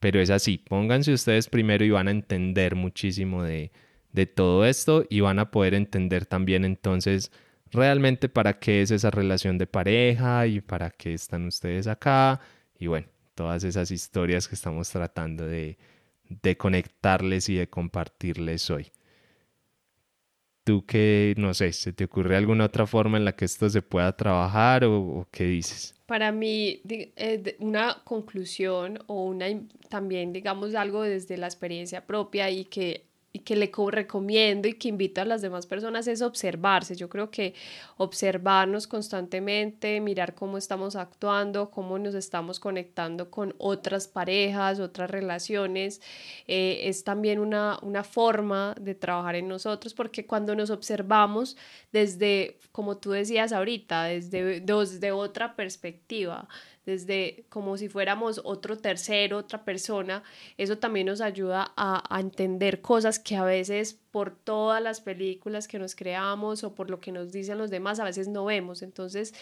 pero es así, pónganse ustedes primero y van a entender muchísimo de, de todo esto y van a poder entender también entonces realmente para qué es esa relación de pareja y para qué están ustedes acá y bueno, todas esas historias que estamos tratando de, de conectarles y de compartirles hoy. ¿Tú qué, no sé, se te ocurre alguna otra forma en la que esto se pueda trabajar o, qué dices? Para mí, eh, una conclusión o una también, digamos, algo desde la experiencia propia y que y que le recomiendo y que invito a las demás personas es observarse. Yo creo que observarnos constantemente, mirar cómo estamos actuando, cómo nos estamos conectando con otras parejas, otras relaciones, eh, es también una, una forma de trabajar en nosotros porque cuando nos observamos desde, como tú decías ahorita, desde, desde otra perspectiva, desde como si fuéramos otro tercero, otra persona, eso también nos ayuda a, entender cosas que a veces por todas las películas que nos creamos o por lo que nos dicen los demás a veces no vemos. Entonces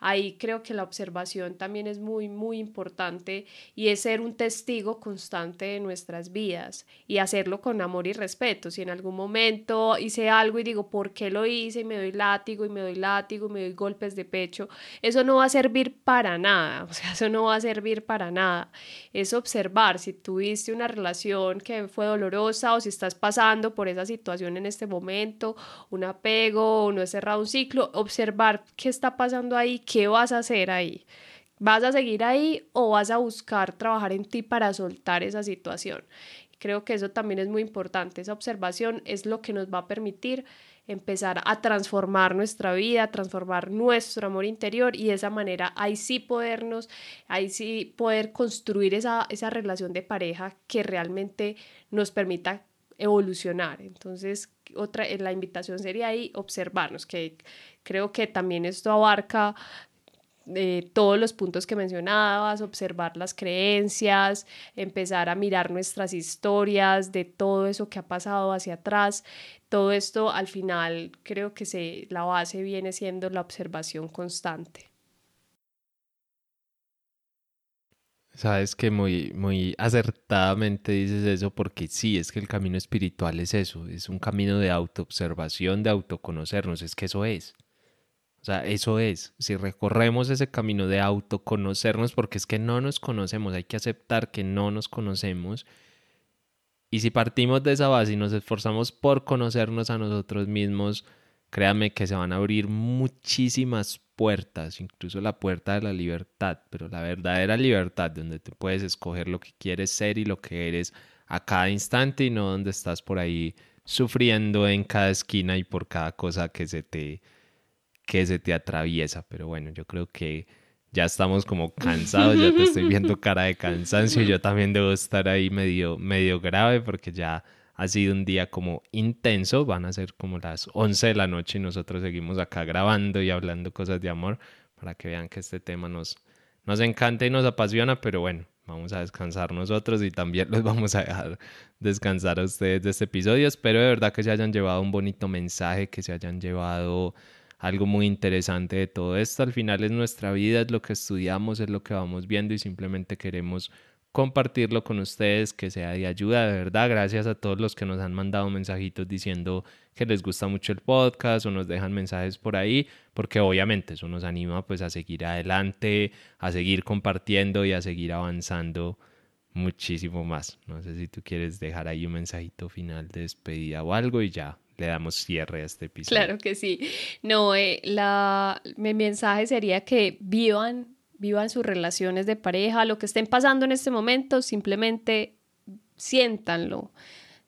ahí creo que la observación también es muy, muy importante y es ser un testigo constante de nuestras vidas y hacerlo con amor y respeto. Si en algún momento hice algo y digo, ¿por qué lo hice? Y me doy látigo y me doy látigo y me doy golpes de pecho, eso no va a servir para nada, o sea, eso no va a servir para nada. Es observar si tuviste una relación que fue dolorosa o si estás pasando por esa situación en este momento, un apego no he cerrado un ciclo, observar qué está pasando ahí, ¿qué vas a hacer ahí? ¿Vas a seguir ahí o vas a buscar trabajar en ti para soltar esa situación? Creo que eso también es muy importante. Esa observación es lo que nos va a permitir empezar a transformar nuestra vida, transformar nuestro amor interior y de esa manera ahí sí podernos, ahí sí poder construir esa, esa relación de pareja que realmente nos permita evolucionar. Entonces, otra, la invitación sería ahí observarnos, que creo que también esto abarca de todos los puntos que mencionabas, observar las creencias, empezar a mirar nuestras historias, de todo eso que ha pasado hacia atrás. Todo esto al final creo que se, la base viene siendo la observación constante. Sabes que muy, muy acertadamente dices eso porque sí, es que el camino espiritual es eso, es un camino de autoobservación, de autoconocernos, es que eso es. O sea, eso es, si recorremos ese camino de autoconocernos, porque es que no nos conocemos, hay que aceptar que no nos conocemos. Y si partimos de esa base y nos esforzamos por conocernos a nosotros mismos, créanme que se van a abrir muchísimas puertas, incluso la puerta de la libertad, pero la verdadera libertad, donde te puedes escoger lo que quieres ser y lo que eres a cada instante y no donde estás por ahí sufriendo en cada esquina y por cada cosa que se te que se te atraviesa. Pero bueno, yo creo que ya estamos como cansados, ya te estoy viendo cara de cansancio. Yo también debo estar ahí medio, medio grave porque ya ha sido un día como intenso. Van a ser como las 11 de la noche y nosotros seguimos acá grabando y hablando cosas de amor para que vean que este tema nos, nos encanta y nos apasiona. Pero bueno, vamos a descansar nosotros y también los vamos a dejar descansar a ustedes de este episodio. Espero de verdad que se hayan llevado un bonito mensaje, que se hayan llevado algo muy interesante de todo esto. Al final es nuestra vida, es lo que estudiamos, es lo que vamos viendo y simplemente queremos compartirlo con ustedes, que sea de ayuda, de verdad. Gracias a todos los que nos han mandado mensajitos diciendo que les gusta mucho el podcast o nos dejan mensajes por ahí, porque obviamente eso nos anima pues a seguir adelante, a seguir compartiendo y a seguir avanzando muchísimo más. No sé si tú quieres dejar ahí un mensajito final de despedida o algo y ya le damos cierre a este episodio. Claro que sí. No, eh, la, mi mensaje sería que vivan, vivan sus relaciones de pareja, lo que estén pasando en este momento, simplemente siéntanlo.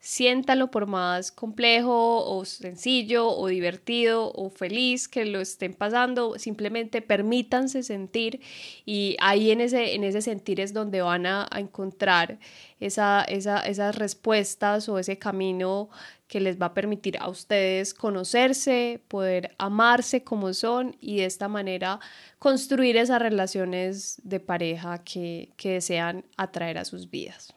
Siéntanlo por más complejo o sencillo o divertido o feliz que lo estén pasando, simplemente permítanse sentir y ahí en ese, en ese sentir es donde van a, encontrar esa, esa, esas respuestas o ese camino que les va a permitir a ustedes conocerse, poder amarse como son y de esta manera construir esas relaciones de pareja que, que desean atraer a sus vidas.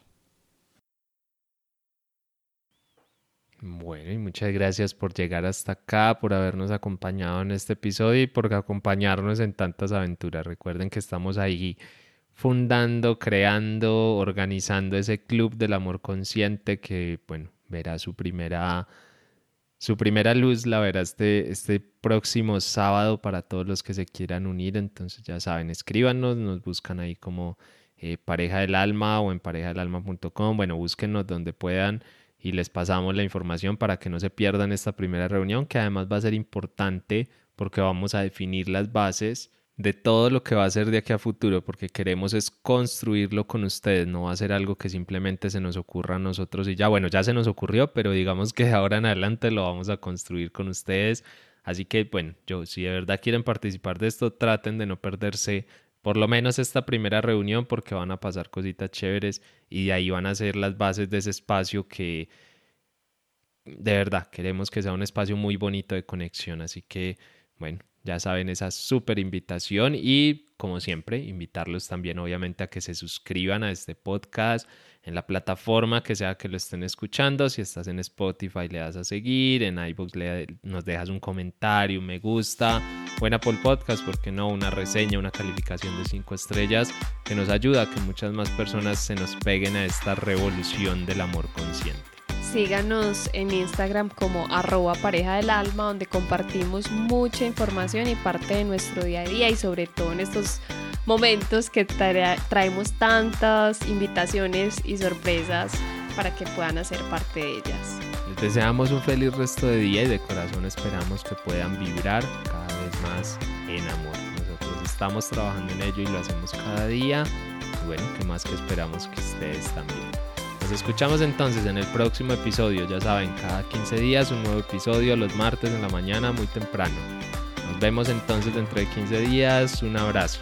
Bueno, y muchas gracias por llegar hasta acá, por habernos acompañado en este episodio y por acompañarnos en tantas aventuras. Recuerden que estamos ahí fundando, creando, organizando ese club del amor consciente que, bueno, verá su primera su primera luz la verá este, este próximo sábado para todos los que se quieran unir. Entonces ya saben, escríbanos, nos buscan ahí como eh, Pareja del Alma o en parejadelalma.com. Bueno, búsquenos donde puedan y les pasamos la información para que no se pierdan esta primera reunión, que además va a ser importante porque vamos a definir las bases de todo lo que va a ser de aquí a futuro, porque queremos es construirlo con ustedes, no va a ser algo que simplemente se nos ocurra a nosotros y ya, bueno, ya se nos ocurrió, pero digamos que de ahora en adelante lo vamos a construir con ustedes. Así que, bueno, yo, si de verdad quieren participar de esto, traten de no perderse por lo menos esta primera reunión porque van a pasar cositas chéveres y de ahí van a ser las bases de ese espacio que de verdad queremos que sea un espacio muy bonito de conexión. Así que, bueno, ya saben esa súper invitación y como siempre, invitarlos también obviamente a que se suscriban a este podcast en la plataforma que sea que lo estén escuchando. Si estás en Spotify le das a seguir, en iBooks nos dejas un comentario, un me gusta, en Apple Podcast, porque no? Una reseña, una calificación de cinco estrellas que nos ayuda a que muchas más personas se nos peguen a esta revolución del amor consciente. Síganos en Instagram como arroba pareja del alma, donde compartimos mucha información y parte de nuestro día a día y sobre todo en estos momentos que traemos tantas invitaciones y sorpresas para que puedan hacer parte de ellas. Les deseamos un feliz resto de día y de corazón esperamos que puedan vibrar cada vez más en amor. Nosotros estamos trabajando en ello y lo hacemos cada día. Y bueno, ¿qué más que esperamos que ustedes también? Nos escuchamos entonces en el próximo episodio. Ya saben, cada 15 días un nuevo episodio, los martes en la mañana muy temprano. Nos vemos entonces dentro de 15 días. Un abrazo.